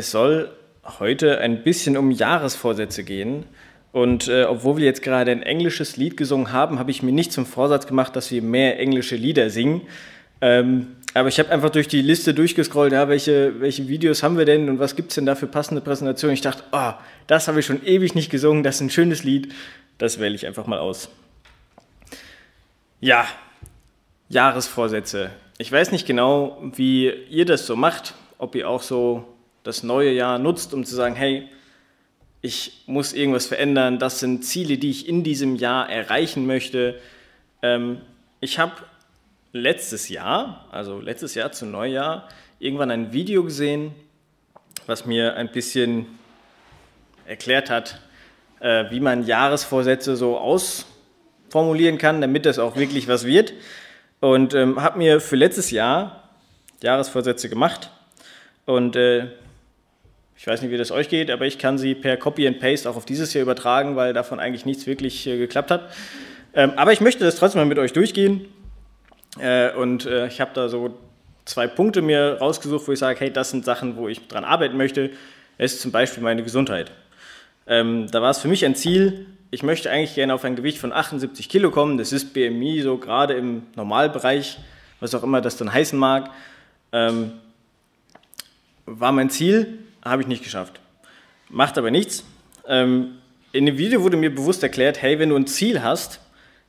Es soll heute ein bisschen um Jahresvorsätze gehen. Und äh, obwohl wir jetzt gerade ein englisches Lied gesungen haben, habe ich mir nicht zum Vorsatz gemacht, dass wir mehr englische Lieder singen. Ähm, aber ich habe einfach durch die Liste durchgescrollt, ja, welche, welche Videos haben wir denn und was gibt es denn da für passende Präsentationen. Ich dachte, oh, das habe ich schon ewig nicht gesungen, das ist ein schönes Lied, das wähle ich einfach mal aus. Ja, Jahresvorsätze. Ich weiß nicht genau, wie ihr das so macht, ob ihr auch so das neue Jahr nutzt, um zu sagen, hey, ich muss irgendwas verändern, das sind Ziele, die ich in diesem Jahr erreichen möchte. Ähm, ich habe letztes Jahr, also letztes Jahr zu Neujahr, irgendwann ein Video gesehen, was mir ein bisschen erklärt hat, äh, wie man Jahresvorsätze so ausformulieren kann, damit das auch wirklich was wird. Und ähm, habe mir für letztes Jahr Jahresvorsätze gemacht und äh, ich weiß nicht, wie das euch geht, aber ich kann sie per Copy and Paste auch auf dieses Jahr übertragen, weil davon eigentlich nichts wirklich äh, geklappt hat. Ähm, aber ich möchte das trotzdem mal mit euch durchgehen. Äh, und äh, ich habe da so zwei Punkte mir rausgesucht, wo ich sage, hey, das sind Sachen, wo ich dran arbeiten möchte. Es ist zum Beispiel meine Gesundheit. Ähm, da war es für mich ein Ziel, ich möchte eigentlich gerne auf ein Gewicht von 78 Kilo kommen. Das ist BMI so gerade im Normalbereich, was auch immer das dann heißen mag. Ähm, war mein Ziel habe ich nicht geschafft. Macht aber nichts. Ähm, in dem Video wurde mir bewusst erklärt, hey, wenn du ein Ziel hast,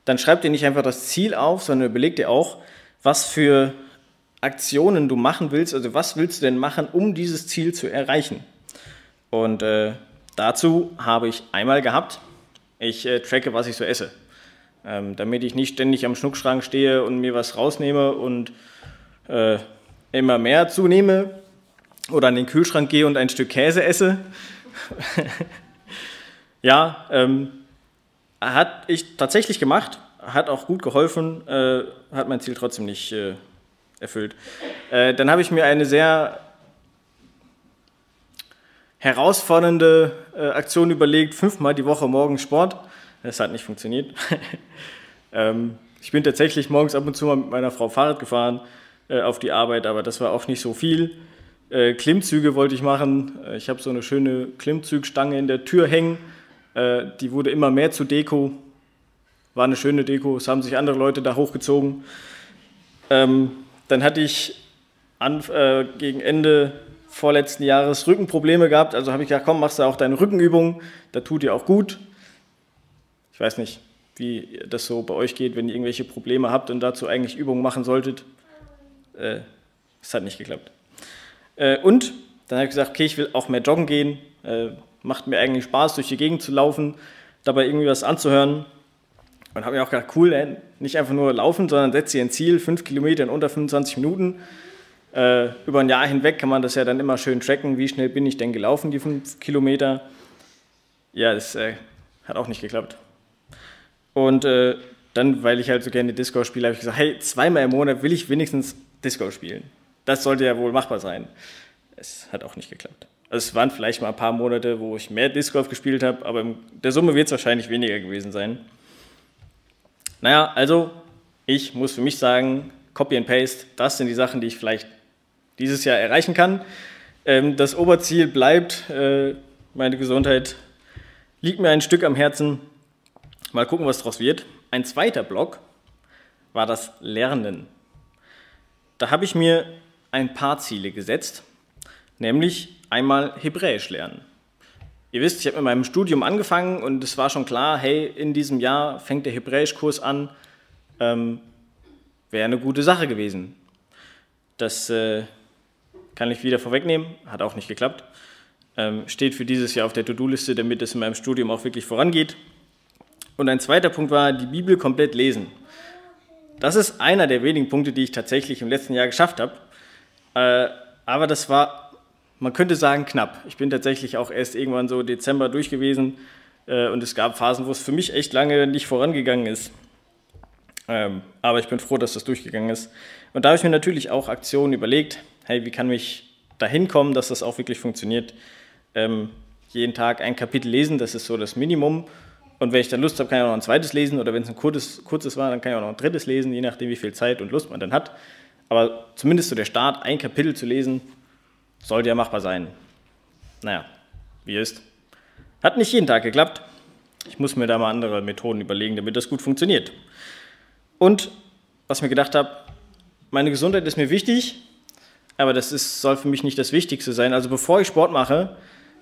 dann schreib dir nicht einfach das Ziel auf, sondern überleg dir auch, was für Aktionen du machen willst, also was willst du denn machen, um dieses Ziel zu erreichen. Und äh, dazu habe ich einmal gehabt, ich äh, tracke, was ich so esse, ähm, damit ich nicht ständig am Schnuckschrank stehe und mir was rausnehme und äh, immer mehr zunehme, oder an den Kühlschrank gehe und ein Stück Käse esse. ja, ähm, hat ich tatsächlich gemacht, hat auch gut geholfen, äh, hat mein Ziel trotzdem nicht äh, erfüllt. Äh, dann habe ich mir eine sehr herausfordernde äh, Aktion überlegt, fünfmal die Woche morgens Sport. Das hat nicht funktioniert. ähm, ich bin tatsächlich morgens ab und zu mal mit meiner Frau Fahrrad gefahren äh, auf die Arbeit, aber das war auch nicht so viel. Äh, Klimmzüge wollte ich machen. Äh, ich habe so eine schöne Klimmzugstange in der Tür hängen. Äh, die wurde immer mehr zu Deko. War eine schöne Deko. Es haben sich andere Leute da hochgezogen. Ähm, dann hatte ich an, äh, gegen Ende vorletzten Jahres Rückenprobleme gehabt. Also habe ich gesagt, komm, machst du auch deine Rückenübungen. Da tut dir auch gut. Ich weiß nicht, wie das so bei euch geht, wenn ihr irgendwelche Probleme habt und dazu eigentlich Übungen machen solltet. Äh, es hat nicht geklappt. Äh, und dann habe ich gesagt, okay, ich will auch mehr joggen gehen. Äh, macht mir eigentlich Spaß, durch die Gegend zu laufen, dabei irgendwie was anzuhören. Und habe mir auch gedacht, cool, ey, nicht einfach nur laufen, sondern setze ein Ziel, fünf Kilometer in unter 25 Minuten. Äh, über ein Jahr hinweg kann man das ja dann immer schön tracken, wie schnell bin ich denn gelaufen, die fünf Kilometer. Ja, das äh, hat auch nicht geklappt. Und äh, dann, weil ich halt so gerne Disco spiele, habe ich gesagt, hey, zweimal im Monat will ich wenigstens Disco spielen. Das sollte ja wohl machbar sein. Es hat auch nicht geklappt. Also es waren vielleicht mal ein paar Monate, wo ich mehr Disc Golf gespielt habe, aber in der Summe wird es wahrscheinlich weniger gewesen sein. Naja, also ich muss für mich sagen, Copy and Paste, das sind die Sachen, die ich vielleicht dieses Jahr erreichen kann. Ähm, das Oberziel bleibt, äh, meine Gesundheit liegt mir ein Stück am Herzen. Mal gucken, was daraus wird. Ein zweiter Block war das Lernen. Da habe ich mir ein paar Ziele gesetzt, nämlich einmal Hebräisch lernen. Ihr wisst, ich habe mit meinem Studium angefangen und es war schon klar, hey, in diesem Jahr fängt der Hebräischkurs an, ähm, wäre eine gute Sache gewesen. Das äh, kann ich wieder vorwegnehmen, hat auch nicht geklappt. Ähm, steht für dieses Jahr auf der To-Do-Liste, damit es in meinem Studium auch wirklich vorangeht. Und ein zweiter Punkt war, die Bibel komplett lesen. Das ist einer der wenigen Punkte, die ich tatsächlich im letzten Jahr geschafft habe. Äh, aber das war, man könnte sagen, knapp. Ich bin tatsächlich auch erst irgendwann so Dezember durch gewesen äh, und es gab Phasen, wo es für mich echt lange nicht vorangegangen ist. Ähm, aber ich bin froh, dass das durchgegangen ist. Und da habe ich mir natürlich auch Aktionen überlegt, hey, wie kann ich dahin kommen, dass das auch wirklich funktioniert. Ähm, jeden Tag ein Kapitel lesen, das ist so das Minimum. Und wenn ich dann Lust habe, kann ich auch noch ein zweites lesen. Oder wenn es ein kurzes, kurzes war, dann kann ich auch noch ein drittes lesen, je nachdem, wie viel Zeit und Lust man dann hat. Aber zumindest so der Start, ein Kapitel zu lesen, sollte ja machbar sein. Naja, wie ist. Hat nicht jeden Tag geklappt. Ich muss mir da mal andere Methoden überlegen, damit das gut funktioniert. Und was ich mir gedacht habe, meine Gesundheit ist mir wichtig, aber das ist, soll für mich nicht das Wichtigste sein. Also bevor ich Sport mache,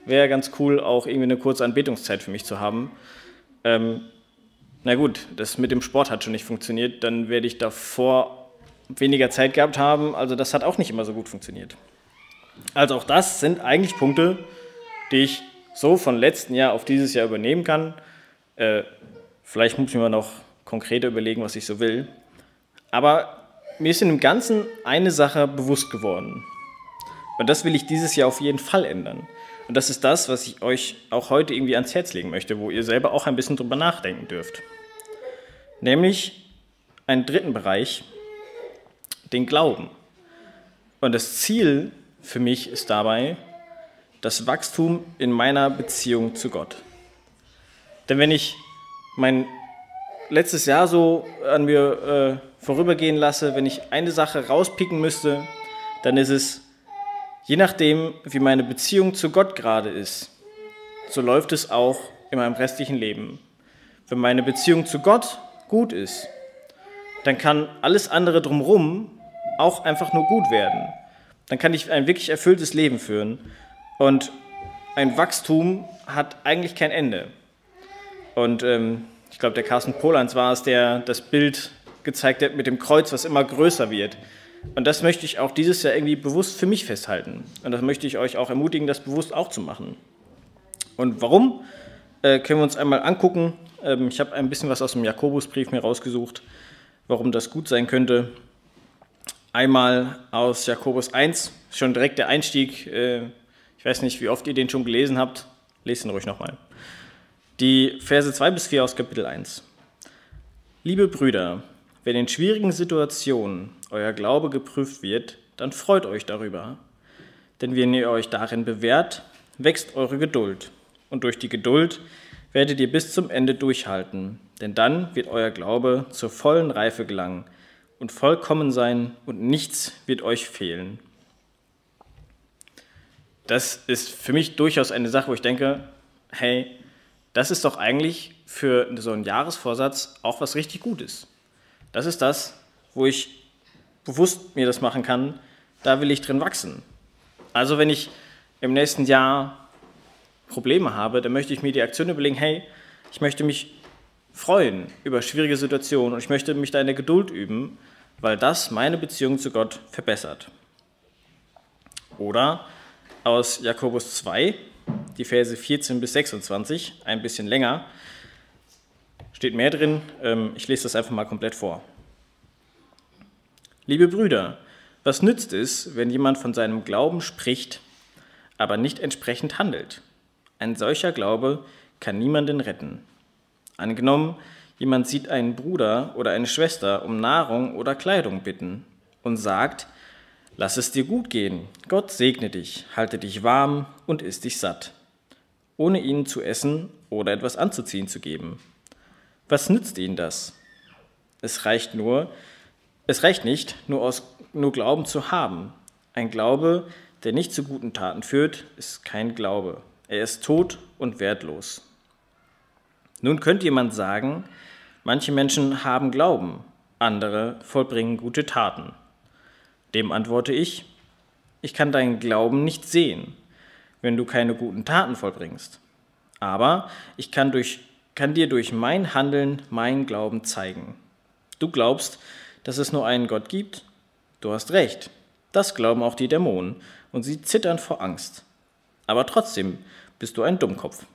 wäre ganz cool, auch irgendwie eine kurze Anbetungszeit für mich zu haben. Ähm, na gut, das mit dem Sport hat schon nicht funktioniert, dann werde ich davor weniger Zeit gehabt haben. Also das hat auch nicht immer so gut funktioniert. Also auch das sind eigentlich Punkte, die ich so von letzten Jahr auf dieses Jahr übernehmen kann. Äh, vielleicht muss ich mir noch konkreter überlegen, was ich so will. Aber mir ist in dem Ganzen eine Sache bewusst geworden. Und das will ich dieses Jahr auf jeden Fall ändern. Und das ist das, was ich euch auch heute irgendwie ans Herz legen möchte, wo ihr selber auch ein bisschen drüber nachdenken dürft. Nämlich einen dritten Bereich, den Glauben. Und das Ziel für mich ist dabei das Wachstum in meiner Beziehung zu Gott. Denn wenn ich mein letztes Jahr so an mir äh, vorübergehen lasse, wenn ich eine Sache rauspicken müsste, dann ist es, je nachdem, wie meine Beziehung zu Gott gerade ist, so läuft es auch in meinem restlichen Leben. Wenn meine Beziehung zu Gott gut ist, dann kann alles andere drumherum auch einfach nur gut werden. Dann kann ich ein wirklich erfülltes Leben führen. Und ein Wachstum hat eigentlich kein Ende. Und ähm, ich glaube, der Carsten Polans war es, der das Bild gezeigt hat mit dem Kreuz, was immer größer wird. Und das möchte ich auch dieses Jahr irgendwie bewusst für mich festhalten. Und das möchte ich euch auch ermutigen, das bewusst auch zu machen. Und warum, äh, können wir uns einmal angucken. Ähm, ich habe ein bisschen was aus dem Jakobusbrief mir rausgesucht, warum das gut sein könnte. Einmal aus Jakobus 1, schon direkt der Einstieg. Äh, ich weiß nicht, wie oft ihr den schon gelesen habt. Lest ihn ruhig nochmal. Die Verse 2 bis 4 aus Kapitel 1. Liebe Brüder, wenn in schwierigen Situationen euer Glaube geprüft wird, dann freut euch darüber. Denn wenn ihr euch darin bewährt, wächst eure Geduld. Und durch die Geduld werdet ihr bis zum Ende durchhalten. Denn dann wird euer Glaube zur vollen Reife gelangen und vollkommen sein und nichts wird euch fehlen. Das ist für mich durchaus eine Sache, wo ich denke, hey, das ist doch eigentlich für so einen Jahresvorsatz auch was richtig Gutes. Das ist das, wo ich bewusst mir das machen kann, da will ich drin wachsen. Also wenn ich im nächsten Jahr Probleme habe, dann möchte ich mir die Aktion überlegen, hey, ich möchte mich freuen über schwierige Situationen und ich möchte mich da in der Geduld üben, weil das meine Beziehung zu Gott verbessert. Oder aus Jakobus 2, die Verse 14 bis 26, ein bisschen länger, steht mehr drin. Ähm, ich lese das einfach mal komplett vor. Liebe Brüder, was nützt es, wenn jemand von seinem Glauben spricht, aber nicht entsprechend handelt? Ein solcher Glaube kann niemanden retten. Angenommen, jemand sieht einen Bruder oder eine Schwester um Nahrung oder Kleidung bitten und sagt, lass es dir gut gehen, Gott segne dich, halte dich warm und isst dich satt, ohne ihnen zu essen oder etwas anzuziehen zu geben. Was nützt ihnen das? Es reicht nur, es reicht nicht, nur aus nur Glauben zu haben. Ein Glaube, der nicht zu guten Taten führt, ist kein Glaube. Er ist tot und wertlos. Nun könnte jemand sagen, manche Menschen haben Glauben, andere vollbringen gute Taten. Dem antworte ich, ich kann deinen Glauben nicht sehen, wenn du keine guten Taten vollbringst. Aber ich kann durch kann dir durch mein Handeln meinen Glauben zeigen. Du glaubst, dass es nur einen Gott gibt? Du hast recht. Das glauben auch die Dämonen und sie zittern vor Angst. Aber trotzdem bist du ein Dummkopf.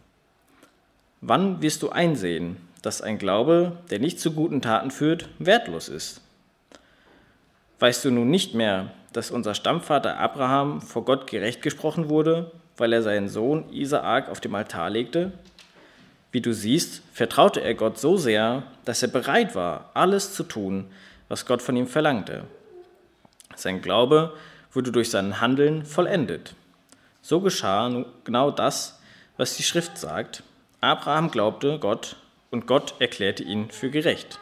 Wann wirst du einsehen, dass ein Glaube, der nicht zu guten Taten führt, wertlos ist? Weißt du nun nicht mehr, dass unser Stammvater Abraham vor Gott gerecht gesprochen wurde, weil er seinen Sohn Isaak auf dem Altar legte? Wie du siehst, vertraute er Gott so sehr, dass er bereit war, alles zu tun, was Gott von ihm verlangte. Sein Glaube wurde durch sein Handeln vollendet. So geschah genau das, was die Schrift sagt. Abraham glaubte Gott und Gott erklärte ihn für gerecht.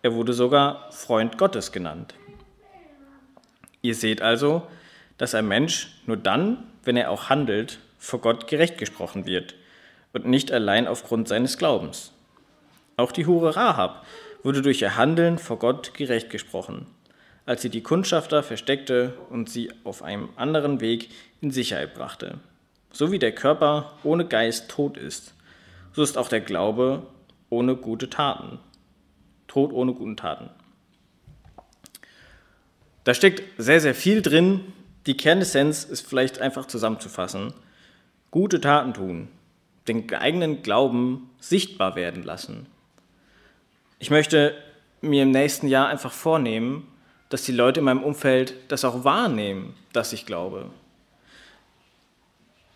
Er wurde sogar Freund Gottes genannt. Ihr seht also, dass ein Mensch nur dann, wenn er auch handelt, vor Gott gerecht gesprochen wird und nicht allein aufgrund seines Glaubens. Auch die Hure Rahab wurde durch ihr Handeln vor Gott gerecht gesprochen, als sie die Kundschafter versteckte und sie auf einem anderen Weg in Sicherheit brachte. So wie der Körper ohne Geist tot ist, so ist auch der Glaube ohne gute Taten. Tod ohne guten Taten. Da steckt sehr, sehr viel drin. Die Kernessenz ist vielleicht einfach zusammenzufassen. Gute Taten tun, den eigenen Glauben sichtbar werden lassen. Ich möchte mir im nächsten Jahr einfach vornehmen, dass die Leute in meinem Umfeld das auch wahrnehmen, dass ich glaube.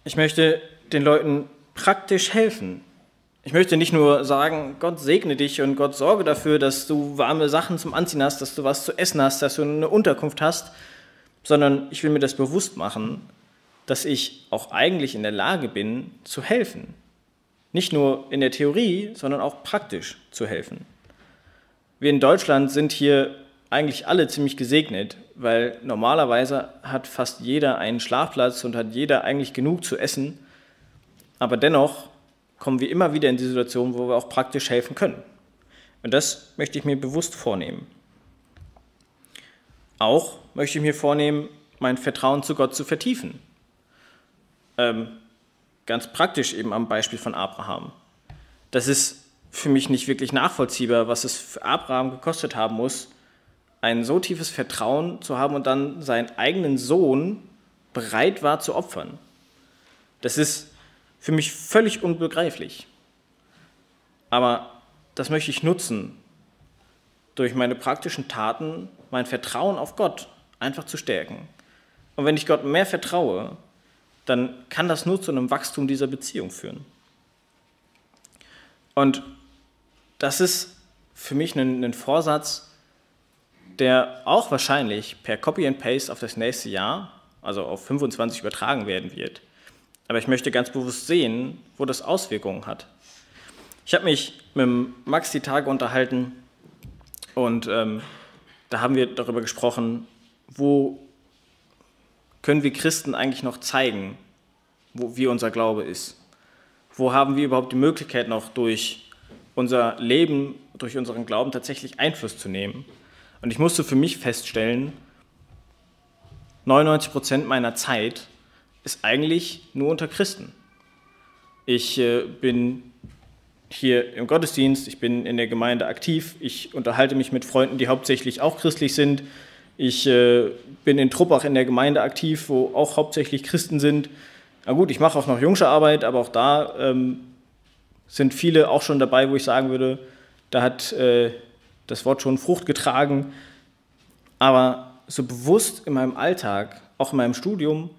Ich möchte den Leuten praktisch helfen. Ich möchte nicht nur sagen, Gott segne dich und Gott sorge dafür, dass du warme Sachen zum Anziehen hast, dass du was zu essen hast, dass du eine Unterkunft hast, sondern ich will mir das bewusst machen, dass ich auch eigentlich in der Lage bin, zu helfen. Nicht nur in der Theorie, sondern auch praktisch zu helfen. Wir in Deutschland sind hier eigentlich alle ziemlich gesegnet, weil normalerweise hat fast jeder einen Schlafplatz und hat jeder eigentlich genug zu essen. Aber dennoch kommen wir immer wieder in die Situation, wo wir auch praktisch helfen können. Und das möchte ich mir bewusst vornehmen. Auch möchte ich mir vornehmen, mein Vertrauen zu Gott zu vertiefen. Ähm, ganz praktisch eben am Beispiel von Abraham. Das ist für mich nicht wirklich nachvollziehbar, was es für Abraham gekostet haben muss, ein so tiefes Vertrauen zu haben und dann seinen eigenen Sohn bereit war zu opfern. Das ist für mich völlig unbegreiflich. Aber das möchte ich nutzen, durch meine praktischen Taten mein Vertrauen auf Gott einfach zu stärken. Und wenn ich Gott mehr vertraue, dann kann das nur zu einem Wachstum dieser Beziehung führen. Und das ist für mich ein, ein Vorsatz, der auch wahrscheinlich per Copy and Paste auf das nächste Jahr, also auf 25 übertragen werden wird. Aber ich möchte ganz bewusst sehen, wo das Auswirkungen hat. Ich habe mich mit Max die Tage unterhalten und ähm, da haben wir darüber gesprochen, wo können wir Christen eigentlich noch zeigen, wo, wie unser Glaube ist. Wo haben wir überhaupt die Möglichkeit noch durch unser Leben, durch unseren Glauben tatsächlich Einfluss zu nehmen? Und ich musste für mich feststellen, 99 Prozent meiner Zeit ist eigentlich nur unter Christen. Ich äh, bin hier im Gottesdienst, ich bin in der Gemeinde aktiv, ich unterhalte mich mit Freunden, die hauptsächlich auch christlich sind. Ich äh, bin in Truppach in der Gemeinde aktiv, wo auch hauptsächlich Christen sind. Na gut, ich mache auch noch jungsche Arbeit, aber auch da ähm, sind viele auch schon dabei, wo ich sagen würde, da hat äh, das Wort schon Frucht getragen. Aber so bewusst in meinem Alltag, auch in meinem Studium,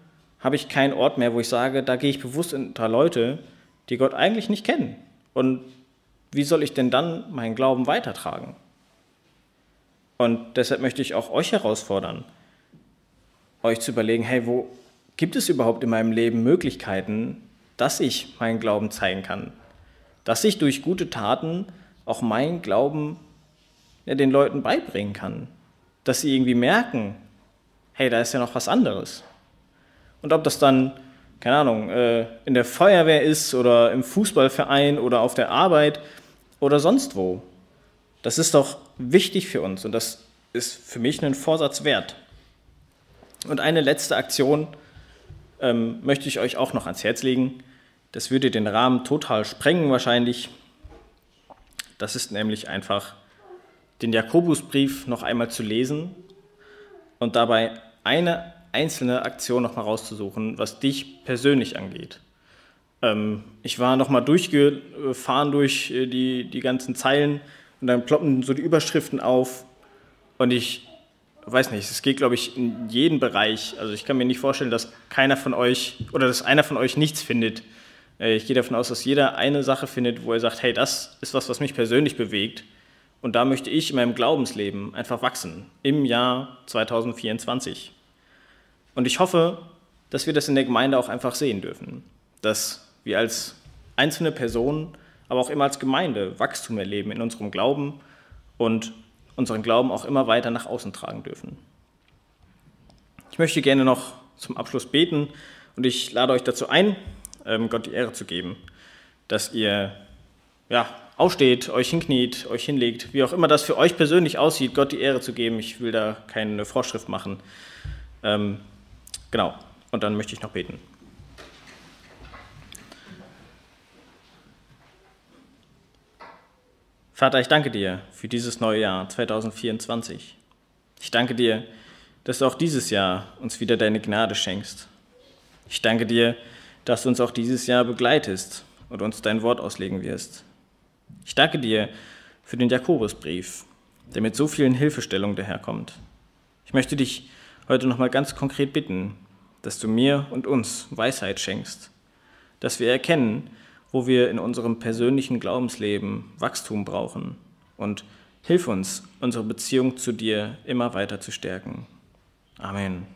habe ich keinen Ort mehr, wo ich sage, da gehe ich bewusst unter Leute, die Gott eigentlich nicht kennen. Und wie soll ich denn dann meinen Glauben weitertragen? Und deshalb möchte ich auch euch herausfordern, euch zu überlegen, hey, wo gibt es überhaupt in meinem Leben Möglichkeiten, dass ich meinen Glauben zeigen kann? Dass ich durch gute Taten auch meinen Glauben ja, den Leuten beibringen kann. Dass sie irgendwie merken, hey, da ist ja noch was anderes. Und ob das dann, keine Ahnung, äh, in der Feuerwehr ist oder im Fußballverein oder auf der Arbeit oder sonst wo. Das ist doch wichtig für uns und das ist für mich einen Vorsatz wert. Und eine letzte Aktion ähm, möchte ich euch auch noch ans Herz legen. Das würde den Rahmen total sprengen wahrscheinlich. Das ist nämlich einfach den Jakobusbrief noch einmal zu lesen und dabei eine einzelne Aktion noch mal rauszusuchen, was dich persönlich angeht. Ähm, ich war noch mal durchgefahren durch äh, die, die ganzen Zeilen und dann ploppen so die Überschriften auf und ich weiß nicht, es geht, glaube ich, in jeden Bereich. Also ich kann mir nicht vorstellen, dass keiner von euch oder dass einer von euch nichts findet. Äh, ich gehe davon aus, dass jeder eine Sache findet, wo er sagt, hey, das ist was, was mich persönlich bewegt. Und da möchte ich in meinem Glaubensleben einfach wachsen im Jahr 2024. Und ich hoffe, dass wir das in der Gemeinde auch einfach sehen dürfen, dass wir als einzelne Personen, aber auch immer als Gemeinde Wachstum erleben in unserem Glauben und unseren Glauben auch immer weiter nach außen tragen dürfen. Ich möchte gerne noch zum Abschluss beten und ich lade euch dazu ein, ähm, Gott die Ehre zu geben. Dass ihr ja, aufsteht, euch hinkniet, euch hinlegt, wie auch immer das für euch persönlich aussieht, Gott die Ehre zu geben. Ich will da keine Vorschrift machen. Ähm, genau, und dann möchte ich noch beten. Vater, ich danke dir für dieses neue Jahr 2024. Ich danke dir, dass du auch dieses Jahr uns wieder deine Gnade schenkst. Ich danke dir, dass du uns auch dieses Jahr begleitest und uns dein Wort auslegen wirst. Ich danke dir für den Jakobusbrief, der mit so vielen Hilfestellungen daherkommt. Ich möchte dich heute nochmal ganz konkret bitten, dass du mir und uns Weisheit schenkst, dass wir erkennen, wo wir in unserem persönlichen Glaubensleben Wachstum brauchen und hilf uns, unsere Beziehung zu dir immer weiter zu stärken. Amen.